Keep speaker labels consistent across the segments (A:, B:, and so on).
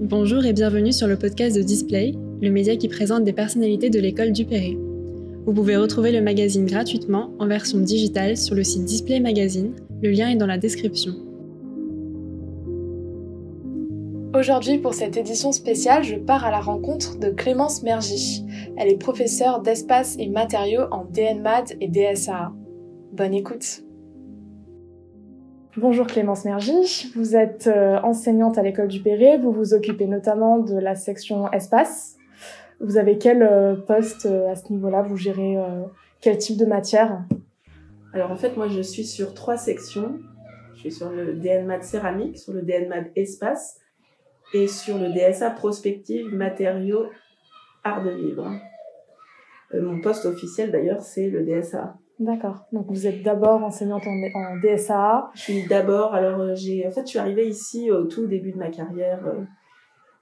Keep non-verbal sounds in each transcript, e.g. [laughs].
A: Bonjour et bienvenue sur le podcast de Display, le média qui présente des personnalités de l'école du Perret. Vous pouvez retrouver le magazine gratuitement en version digitale sur le site Display Magazine, le lien est dans la description. Aujourd'hui, pour cette édition spéciale, je pars à la rencontre de Clémence Mergy. Elle est professeure d'espace et matériaux en DNMAD et DSA. Bonne écoute. Bonjour Clémence Mergy, vous êtes euh, enseignante à l'école du Perret, vous vous occupez notamment de la section espace. Vous avez quel euh, poste euh, à ce niveau-là? Vous gérez quel type de matière?
B: Alors en fait, moi je suis sur trois sections. Je suis sur le DNMAD céramique, sur le DNMAD espace et sur le DSA prospective matériaux art de vivre. Mon poste officiel d'ailleurs, c'est le DSA.
A: D'accord. Donc vous êtes d'abord enseignante en, en, DSA.
B: Je suis d'abord, alors euh, j'ai, en fait, je suis arrivée ici au tout début de ma carrière euh,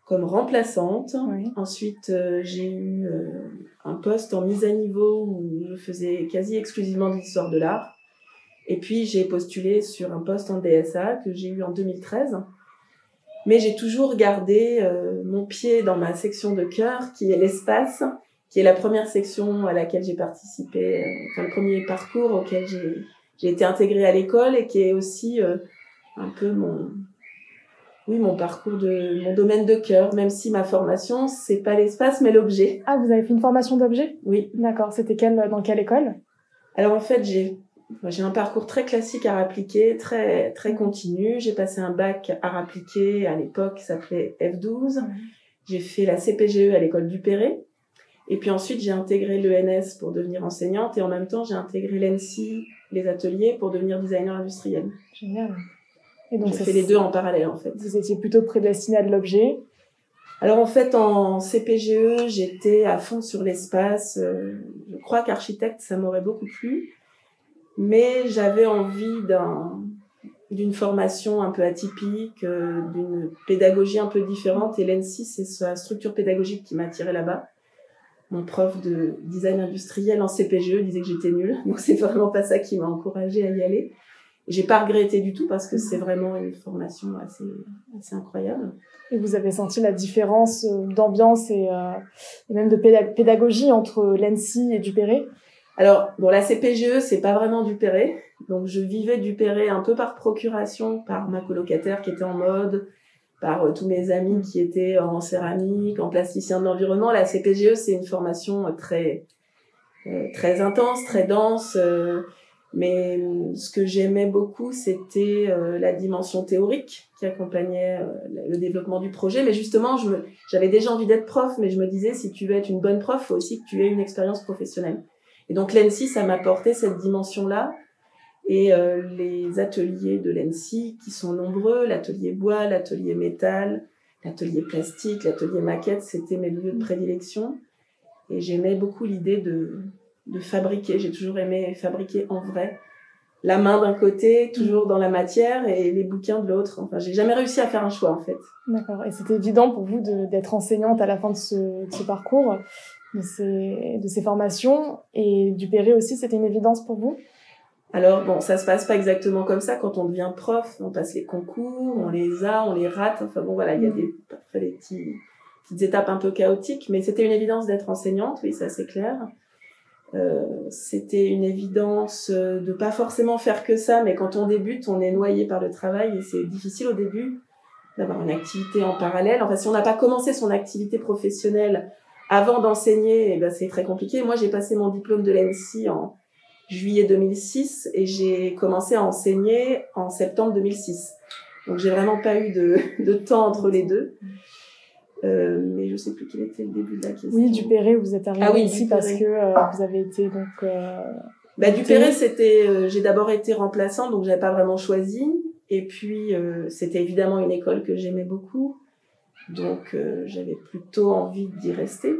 B: comme remplaçante. Ensuite, j'ai eu un poste en mise à niveau où je faisais quasi exclusivement de l'histoire de l'art. Et puis j'ai postulé sur un poste en DSA que j'ai eu en 2013 mais j'ai toujours gardé euh, mon pied dans ma section de cœur, qui est l'espace, qui est la première section à laquelle j'ai participé, euh, enfin le premier parcours auquel j'ai, j'ai été intégrée à l'école et qui est aussi euh, un peu mon, oui, mon parcours de mon domaine de cœur, même si ma formation c'est pas l'espace mais l'objet.
A: Ah, vous avez fait une formation d'objet?
B: Oui.
A: D'accord. C'était quelle dans quelle école?
B: Alors en fait, j'ai j'ai un parcours très classique à appliquer, très très continu. J'ai passé un bac à appliquer à l'époque qui s'appelait F12. J'ai fait la CPGE à l'école du Perret. Et puis ensuite, j'ai intégré l'ENS pour devenir enseignante et en même temps, j'ai intégré l'ENSI, les ateliers, pour devenir designer industriel.
A: Génial.
B: Et donc, j'ai fait les deux en parallèle, en fait.
A: Vous étiez plutôt prédestiné à de l'objet
B: alors en fait, en CPGE, j'étais à fond sur l'espace. Euh, je crois qu'architecte, ça m'aurait beaucoup plu mais j'avais envie d'un d'une formation un peu atypique, euh, d'une pédagogie un peu différente. Et l'ENSI, c'est sa structure pédagogique qui m'a attirée là-bas. Mon prof de design industriel en CPGE disait que j'étais nulle, donc c'est vraiment pas ça qui m'a encouragée à y aller. J'ai pas regretté du tout parce que c'est vraiment une formation assez, assez incroyable.
A: Et vous avez senti la différence euh, d'ambiance et, euh, et même de pédagogie entre l'ENSI et Dupéré
B: alors, bon, la CPGE, c'est pas vraiment du Perret. Donc, je vivais du Perret un peu par procuration, par ma colocataire qui était en mode, par euh, tous mes amis qui étaient en céramique, en plasticien de l'environnement. La CPGE, c'est une formation euh, très, euh, très intense, très dense. mais ce que j'aimais beaucoup, c'était la dimension théorique qui accompagnait le développement du projet. Mais justement, j'avais déjà envie d'être prof, mais je me disais, si tu veux être une bonne prof, faut aussi que tu aies une expérience professionnelle. Et donc l'ENSI, ça m'apportait cette dimension-là. Et euh, les ateliers de l'ENSI, qui sont nombreux, l'atelier bois, l'atelier métal, l'atelier plastique, l'atelier maquette, c'était mes lieux de prédilection. Et j'aimais beaucoup l'idée de, de fabriquer. J'ai toujours aimé fabriquer en vrai. La main d'un côté, toujours dans la matière, et les bouquins de l'autre. Enfin, j'ai jamais réussi à faire un choix, en fait.
A: D'accord. Et c'était évident pour vous d'être enseignante à la fin de ce, parcours de ces, de ces formations et du Perret aussi, c'était une évidence pour vous?
B: Alors bon, ça se passe pas exactement comme ça quand on devient prof. On passe les concours, on les a, on les rate. Enfin bon, voilà, il y a des, des petits, petites étapes un peu chaotiques, mais c'était une évidence d'être enseignante, oui, ça c'est clair. Euh, c'était une évidence de pas forcément faire que ça, mais quand on débute, on est noyé par le travail et c'est difficile au début d'avoir une activité en parallèle. Enfin, si on n'a pas commencé son activité professionnelle avant d'enseigner, eh ben, c'est très compliqué. Moi, j'ai passé mon diplôme de l'ENSI en juillet 2006 et j'ai commencé à enseigner en septembre 2006. Donc, j'ai vraiment pas eu de, de temps entre les deux. Euh, mais je sais plus quel était le début de la question.
A: Oui, Dupéré, vous êtes arrivé ah ici parce que euh, vous avez été donc. Euh,
B: bah, Dupéré, c'était, euh, j'ai d'abord été remplaçant, donc j'avais pas vraiment choisi. Et puis, euh, c'était évidemment une école que j'aimais beaucoup. Donc euh, j'avais plutôt envie d'y rester,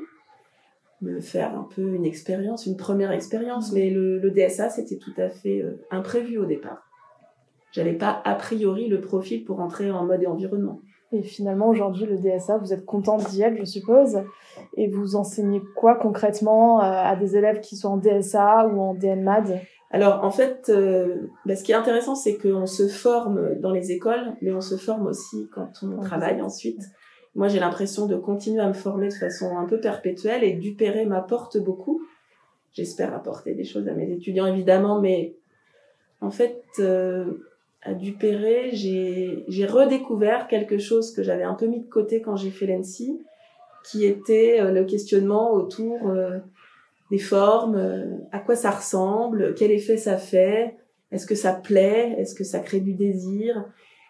B: me faire un peu une expérience, une première expérience. Mais le, le DSA, c'était tout à fait euh, imprévu au départ. J'avais pas a priori le profil pour entrer en mode et environnement.
A: Et finalement, aujourd'hui, le DSA, vous êtes contente d'y être, je suppose. Et vous enseignez quoi concrètement euh, à des élèves qui sont en DSA ou en DNMAD
B: Alors en fait, euh, bah, ce qui est intéressant, c'est qu'on se forme dans les écoles, mais on se forme aussi quand on travaille ensuite. Moi, j'ai l'impression de continuer à me former de façon un peu perpétuelle et Dupéré m'apporte beaucoup. J'espère apporter des choses à mes étudiants, évidemment, mais en fait, euh, à Dupéré, j'ai redécouvert quelque chose que j'avais un peu mis de côté quand j'ai fait l'ENSI, qui était euh, le questionnement autour euh, des formes, à quoi ça ressemble, quel effet ça fait, est-ce que ça plaît, est-ce que ça crée du désir.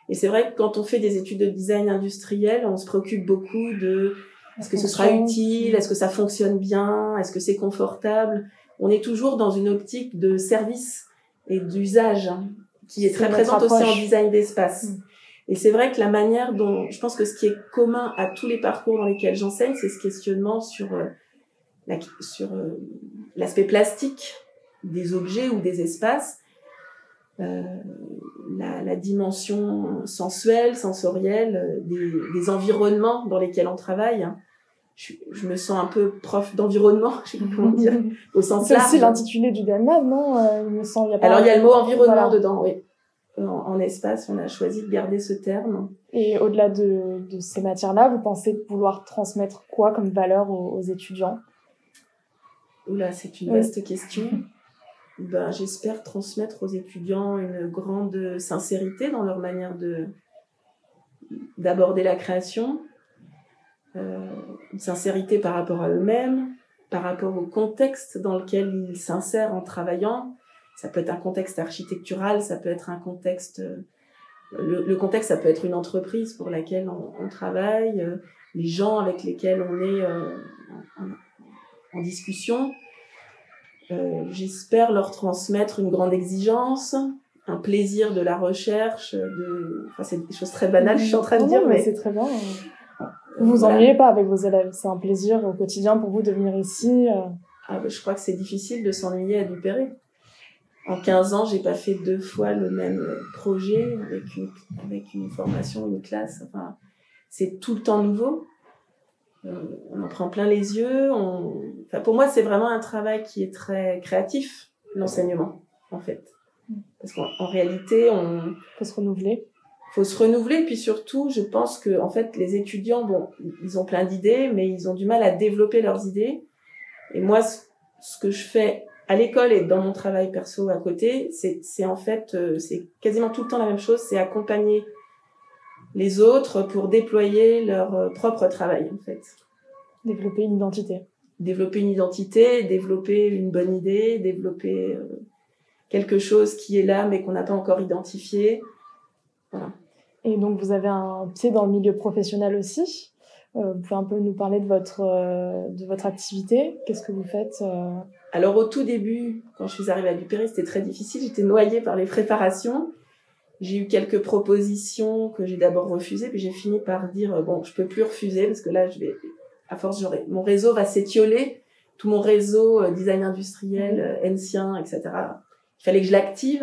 B: Et c'est vrai que quand on fait des études de design industriel, on se préoccupe beaucoup de est-ce que ce sera utile, est-ce que ça fonctionne bien, est-ce que c'est confortable. On est toujours dans une optique de service et d'usage hein, qui est, très présente aussi en design d'espace. Mm. Et c'est vrai que la manière dont, je pense que ce qui est commun à tous les parcours dans lesquels j'enseigne, c'est ce questionnement sur euh, la, sur euh, l'aspect plastique des objets ou des espaces, euh, la, la, dimension sensuelle, sensorielle euh, des, des, environnements dans lesquels on travaille. Hein. Je, je, me sens un peu prof d'environnement, [laughs] je sais pas comment dire, au sens large.
A: C'est l'intitulé du DELMAD, non Il me semble.
B: Y a pas Alors il y a le mot environnement dedans, oui en, espace, on a choisi de garder ce terme.
A: Et au-delà de, de, ces matières-là, vous pensez vouloir transmettre quoi comme valeur aux, étudiants?
B: Oula, c'est une vaste question. Ben, j'espère transmettre aux étudiants une grande sincérité dans leur manière de d'aborder la création, euh, une sincérité par rapport à eux-mêmes, par rapport au contexte dans lequel ils s'insèrent en travaillant, ça peut être un contexte architectural, ça peut être un contexte... Euh, le, contexte, ça peut être une entreprise pour laquelle on, travaille, euh, les gens avec lesquels on est en, discussion. J'espère leur transmettre une grande exigence, un plaisir de la recherche, de... Enfin, c'est des choses très banales, je suis en train de dire, mais...
A: C'est très bien. Vous vous ennuyez pas avec vos élèves, c'est un plaisir au quotidien pour vous de venir ici.
B: Ah, bah, je crois que c'est difficile de s'ennuyer à Dupéré en 15 ans, j'ai pas fait deux fois le même projet avec une, avec une formation, une classe. Enfin, c'est tout le temps nouveau. Euh, on en prend plein les yeux. On... Enfin, pour moi, c'est vraiment un travail qui est très créatif, l'enseignement, en fait. Parce qu'en réalité, on
A: faut se renouveler.
B: Faut se renouveler, puis surtout, je pense que en fait, les étudiants, bon, ils ont plein d'idées, mais ils ont du mal à développer leurs idées. Et moi, ce que je fais à l'école et dans mon travail perso à côté, c'est en fait, euh, c'est quasiment tout le temps la même chose, c'est accompagner les autres pour déployer leur euh, propre travail, en fait.
A: Développer une identité.
B: Développer une identité, développer une bonne idée, développer euh, quelque chose qui est là mais qu'on n'a pas encore identifié. Voilà.
A: Et donc vous avez un pied dans le milieu professionnel aussi. Euh, vous pouvez un peu nous parler de votre, euh, de votre activité Qu'est-ce que vous faites?
B: Alors au tout début, quand je suis arrivée à Dupéry, c'était très difficile. J'étais noyée par les préparations. J'ai eu quelques propositions que j'ai d'abord refusées, puis j'ai fini par dire bon, je peux plus refuser parce que là, je vais, à force, j'aurai, mon réseau va s'étioler. Tout mon réseau design industriel, ancien, etc. Il fallait que je l'active.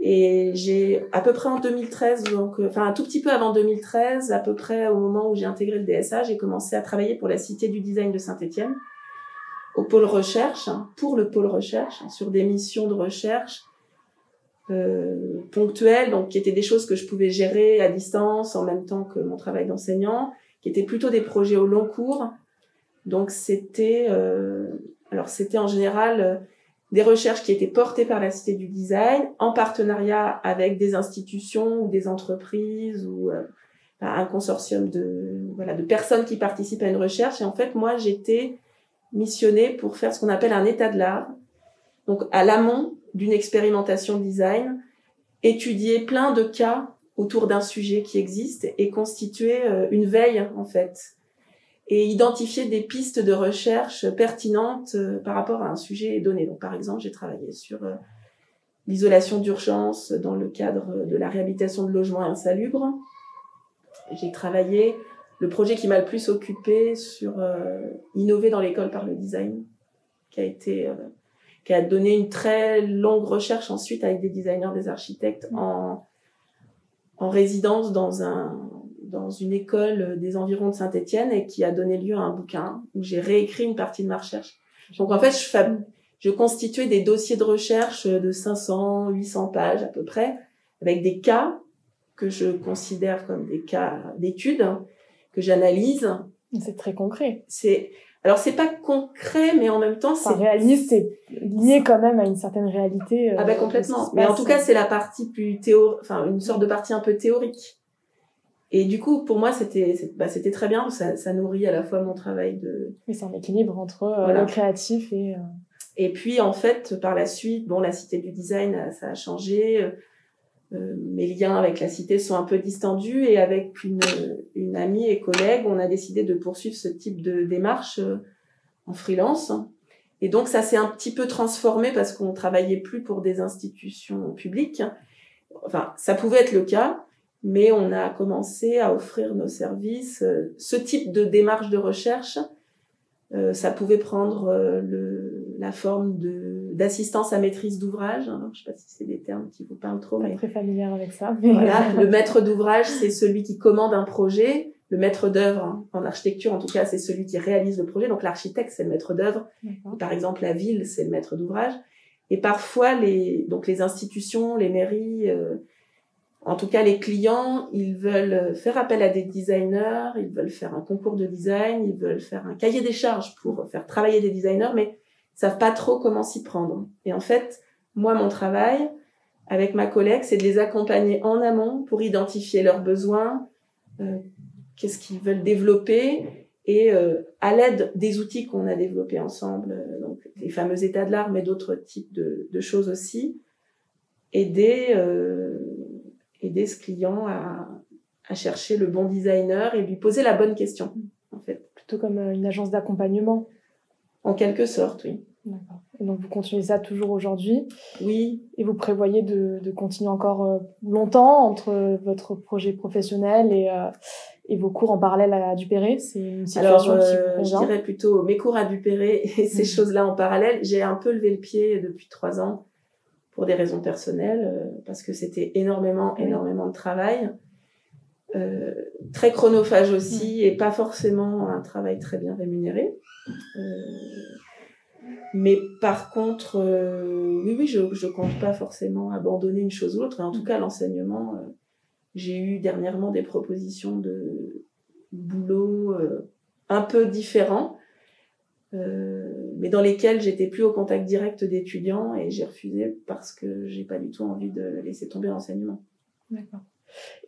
B: Et j'ai à peu près en 2013, donc euh, enfin un tout petit peu avant 2013, à peu près au moment où j'ai intégré le DSA, j'ai commencé à travailler pour la Cité du Design de Saint-Étienne, au pôle recherche, hein, pour le pôle recherche, hein, sur des missions de recherche euh, ponctuelles, donc qui étaient des choses que je pouvais gérer à distance en même temps que mon travail d'enseignant, qui étaient plutôt des projets au long cours. Donc c'était, euh, alors c'était en général des recherches qui étaient portées par la Cité du Design en partenariat avec des institutions ou des entreprises ou euh, un consortium de voilà de personnes qui participent à une recherche et en fait moi j'étais missionnée pour faire ce qu'on appelle un état de l'art donc à l'amont d'une expérimentation design étudier plein de cas autour d'un sujet qui existe et constituer euh, une veille en fait et identifier des pistes de recherche pertinentes euh, par rapport à un sujet donné. Donc, par exemple, j'ai travaillé sur euh, l'isolation d'urgence dans le cadre de la réhabilitation de logements insalubres. J'ai travaillé le projet qui m'a le plus occupé sur innover dans l'école par le design, qui a été qui a donné une très longue recherche ensuite avec des designers, des architectes en en résidence dans un dans une école des environs de Saint-Étienne et qui a donné lieu à un bouquin où j'ai réécrit une partie de ma recherche. Donc en fait, je, je constituais des dossiers de recherche de 500, 800 pages à peu près, avec des cas que je considère comme des cas d'études, que j'analyse.
A: C'est très concret.
B: C'est alors c'est pas concret, mais en même temps c'est
A: réaliste, c'est lié quand même à une certaine réalité.
B: Euh, ah ben complètement. Mais en tout cas c'est la partie plus théorique, enfin une sorte de partie un peu théorique. Et du coup, pour moi, c'était bah, c'était très bien. Ça, ça nourrit à la fois mon travail de.
A: Mais c'est un équilibre entre euh, le créatif et. Euh,
B: et puis en fait, par la suite, bon, la cité du design, ça a changé. Euh, mes liens avec la cité sont un peu distendus et avec une, amie et collègue, on a décidé de poursuivre ce type de démarche en freelance. Et donc ça s'est un petit peu transformé parce qu'on travaillait plus pour des institutions publiques. Enfin, ça pouvait être le cas, mais on a commencé à offrir nos services. Euh, ce type de démarche de recherche, euh, ça pouvait prendre euh, la forme de d'assistance à maîtrise d'ouvrage. je ne sais pas si c'est des termes qui vous parlent trop.
A: Mais... très familière avec ça.
B: Voilà, [laughs] le maître d'ouvrage, c'est celui qui commande un projet. Le maître d'œuvre, en architecture en tout cas, c'est celui qui réalise le projet. Donc l'architecte, c'est le maître d'œuvre. Par exemple, la ville, c'est le maître d'ouvrage. Et parfois, les donc les institutions, les mairies, en tout cas, les clients, ils veulent faire appel à des designers, ils veulent faire un concours de design, ils veulent faire un cahier des charges pour faire travailler des designers, mais savent pas trop comment s'y prendre. Et en fait, moi, mon travail avec ma collègue, c'est de les accompagner en amont pour identifier leurs besoins, euh, qu'est-ce qu'ils veulent développer, et euh, à l'aide des outils qu'on a développés ensemble, euh, donc les fameux états de l'art, mais d'autres types de, de, choses aussi, aider aider ce client à, à chercher le bon designer et lui poser la bonne question, en fait.
A: Plutôt comme une agence d'accompagnement
B: En quelque sorte, oui.
A: D'accord. Et donc vous continuez ça toujours aujourd'hui
B: Oui.
A: Et vous prévoyez de, de, continuer encore euh, longtemps entre votre projet professionnel et, euh, et vos cours en parallèle à Dupéré C'est une situation
B: Alors, qui vous Je dirais plutôt mes cours à Dupéré et ces mmh. choses-là en parallèle. J'ai un peu levé le pied depuis trois ans pour des raisons personnelles, euh, parce que c'était énormément, énormément de travail. Euh, très chronophage aussi, et pas forcément un travail très bien rémunéré. Euh, mais par contre, euh, oui, oui, je ne compte pas forcément abandonner une chose ou l'autre. En tout cas, l'enseignement, euh, j'ai eu dernièrement des propositions de boulot un peu différents euh, mais dans lesquels j'étais plus au contact direct d'étudiants et j'ai refusé parce que j'ai pas du tout envie de laisser tomber l'enseignement.
A: D'accord.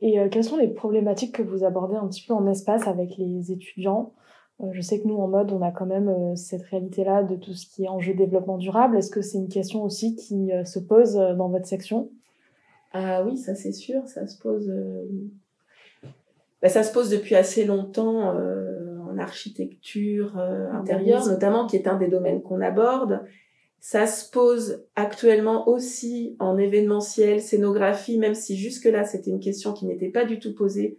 A: Et euh, quelles sont les problématiques que vous abordez un petit peu en espace avec les étudiants? euh, Je sais que nous, en mode, on a quand même cette réalité-là de tout ce qui est enjeu développement durable. Est-ce que c'est une question aussi qui se pose dans votre section?
B: Ah oui, ça c'est sûr, ça se pose. Bah, ça se pose depuis assez longtemps en architecture euh, intérieure, notamment, qui est un des domaines qu'on aborde. Ça se pose actuellement aussi en événementiel, scénographie, même si jusque-là, c'était une question qui n'était pas du tout posée.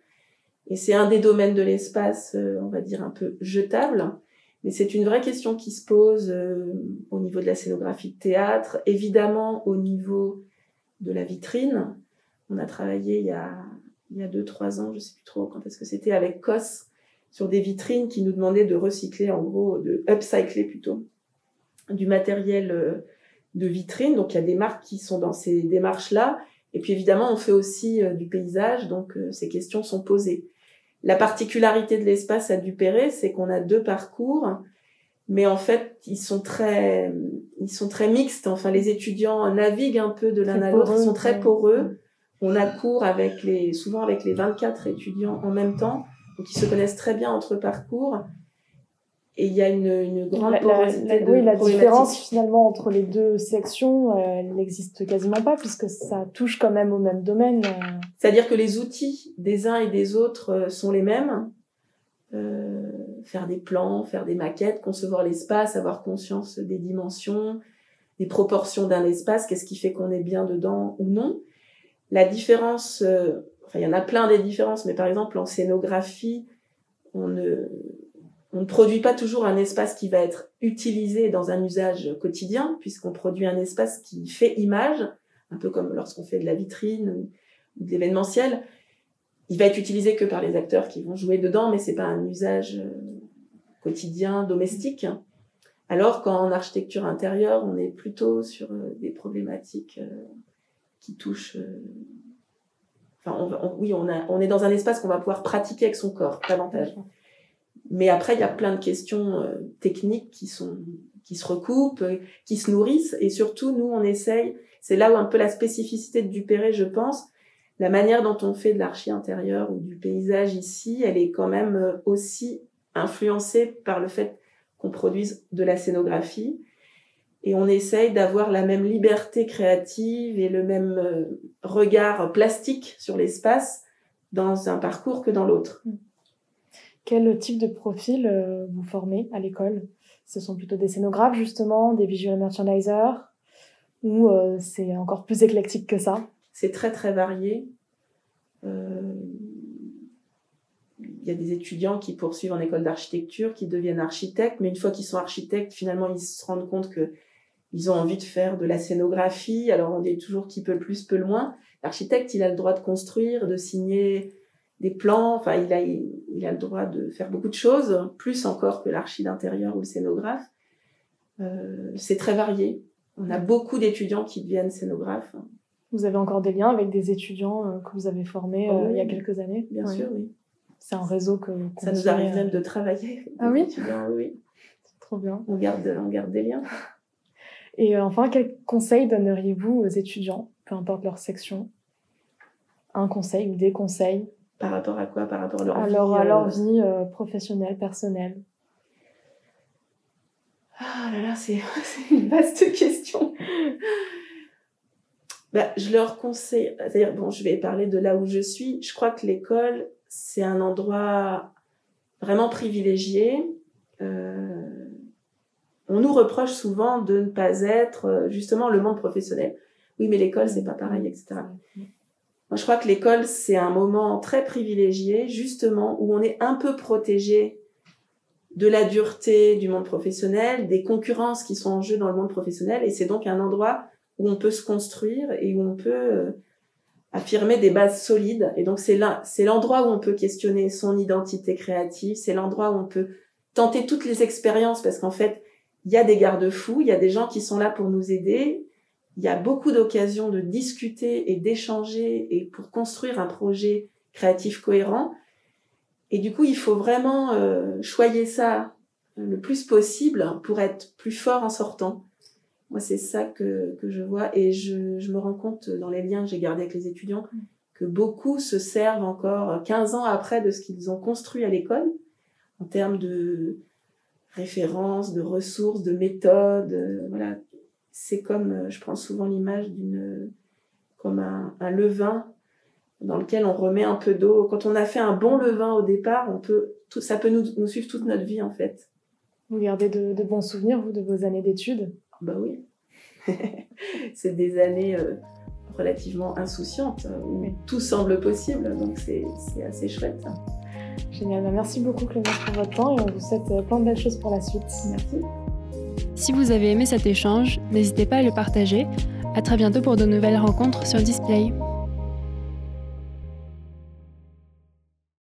B: Et c'est un des domaines de l'espace, euh, on va dire, un peu jetable. Mais c'est une vraie question qui se pose euh, au niveau de la scénographie de théâtre, évidemment au niveau de la vitrine. On a travaillé il y a, il y a deux, trois ans, je sais plus trop quand est-ce que c'était, avec COS, sur des vitrines qui nous demandaient de recycler, en gros, de upcycler plutôt, du matériel euh, de vitrine. Donc il y a des marques qui sont dans ces démarches-là. Et puis évidemment, on fait aussi euh, du paysage, donc euh, ces questions sont posées. La particularité de l'espace à Dupéré, c'est qu'on a deux parcours, mais en fait, ils sont très, ils sont très mixtes. Enfin, les étudiants naviguent un peu de l'un à l'autre, ils sont très poreux. On a cours avec les, souvent avec les 24 étudiants en même temps qui se connaissent très bien entre parcours. Et il y a une, une grande
A: la, Oui, la différence finalement entre les deux sections, euh, elle n'existe quasiment pas puisque ça touche quand même au même domaine. Euh.
B: C'est-à-dire que les outils des uns et des autres euh, sont les mêmes. Euh, faire des plans, faire des maquettes, concevoir l'espace, avoir conscience des dimensions, des proportions d'un espace, qu'est-ce qui fait qu'on est bien dedans ou non. La différence enfin il y en a plein des différences, mais par exemple en scénographie, on ne, on ne produit pas toujours un espace qui va être utilisé dans un usage quotidien, puisqu'on produit un espace qui fait image, un peu comme lorsqu'on fait de la vitrine ou de l'événementiel. Il va être utilisé que par les acteurs qui vont jouer dedans, mais c'est pas un usage euh, quotidien, domestique. Alors qu'en architecture intérieure, on est plutôt sur des problématiques qui touchent Enfin, oui, on est dans un espace qu'on va pouvoir pratiquer avec son corps davantage. Mais après, il y a plein de questions euh, techniques qui sont qui se recoupent, euh, qui se nourrissent, et surtout nous, on essaye. C'est là où un peu la spécificité de Dupéré, je pense. La manière dont on fait de l'archi intérieur ou du paysage ici, elle est quand même euh, aussi influencée par le fait qu'on produise de la scénographie et on essaye d'avoir la même liberté créative et le même regard plastique sur l'espace dans un parcours que dans l'autre.
A: Quel type de profil euh, vous formez à l'école? Ce sont plutôt des scénographes justement, des visual merchandisers ou euh, c'est encore plus éclectique que ça?
B: C'est très très varié. Il y a des étudiants qui poursuivent en école d'architecture, qui deviennent architectes, mais une fois qu'ils sont architectes, finalement, ils se rendent compte que ils ont envie de faire de la scénographie. Alors on dit toujours qui peut le plus, peut le moins. L'architecte, il a le droit de construire, de signer des plans. Enfin, il a, il, a le droit de faire beaucoup de choses, plus encore que l'archi d'intérieur ou le scénographe. Euh, c'est très varié. On a beaucoup d'étudiants qui deviennent scénographes.
A: Vous avez encore des liens avec des étudiants euh, que vous avez formés euh, il y a quelques années?
B: Bien sûr, oui.
A: C'est un réseau que
B: ça nous arrive même de travailler.
A: Ah oui?
B: oui.
A: C'est trop bien.
B: On garde, on garde des liens.
A: Et enfin, quel conseil donneriez-vous aux étudiants, peu importe leur section? Un conseil ou des conseils?
B: Par rapport à quoi? Par rapport à leur
A: vie, à leur euh, vie euh, professionnelle, personnelle
B: Ah là là, [laughs] c'est une vaste question. bah, je leur conseille, c'est-à-dire, bon, je vais parler de là où je suis. Je crois que l'école, c'est un endroit vraiment privilégié. Euh, on nous reproche souvent de ne pas être justement le monde professionnel. Oui, mais l'école, c'est pas pareil, etc. Moi, je crois que l'école, c'est un moment très privilégié, justement, où on est un peu protégé de la dureté du monde professionnel, des concurrences qui sont en jeu dans le monde professionnel, et c'est donc un endroit où on peut se construire et où on peut euh, affirmer des bases solides. Et donc c'est c'est l'endroit où on peut questionner son identité créative, c'est l'endroit où on peut tenter toutes les expériences, parce qu'en fait, il y a des garde-fous, il y a des gens qui sont là pour nous aider. Il y a beaucoup d'occasions de discuter et d'échanger et pour construire un projet créatif cohérent. Et du coup, il faut vraiment euh, choyer ça le plus possible pour être plus fort en sortant. Moi, c'est ça que, que je vois et je, je me rends compte dans les liens que j'ai gardés avec les étudiants que beaucoup se servent encore 15 ans après de ce qu'ils ont construit à l'école en termes de, références, de ressources, de méthodes. Euh, voilà, c'est comme, euh, je prends souvent l'image d'une, comme un, un, levain dans lequel on remet un peu d'eau. Quand on a fait un bon levain au départ, on peut, tout, ça peut nous, nous suivre toute notre vie en fait.
A: Vous gardez de, de bons souvenirs, vous, de vos années d'études?
B: Bah oui. [laughs] c'est des années euh, relativement insouciantes où tout semble possible, donc c'est assez chouette.
A: Génial. Bah, merci beaucoup Clémence pour votre temps et on vous souhaite euh, plein de belles choses pour la suite.
B: Merci.
C: Si vous avez aimé cet échange, n'hésitez pas à le partager. À très bientôt pour de nouvelles rencontres sur Display.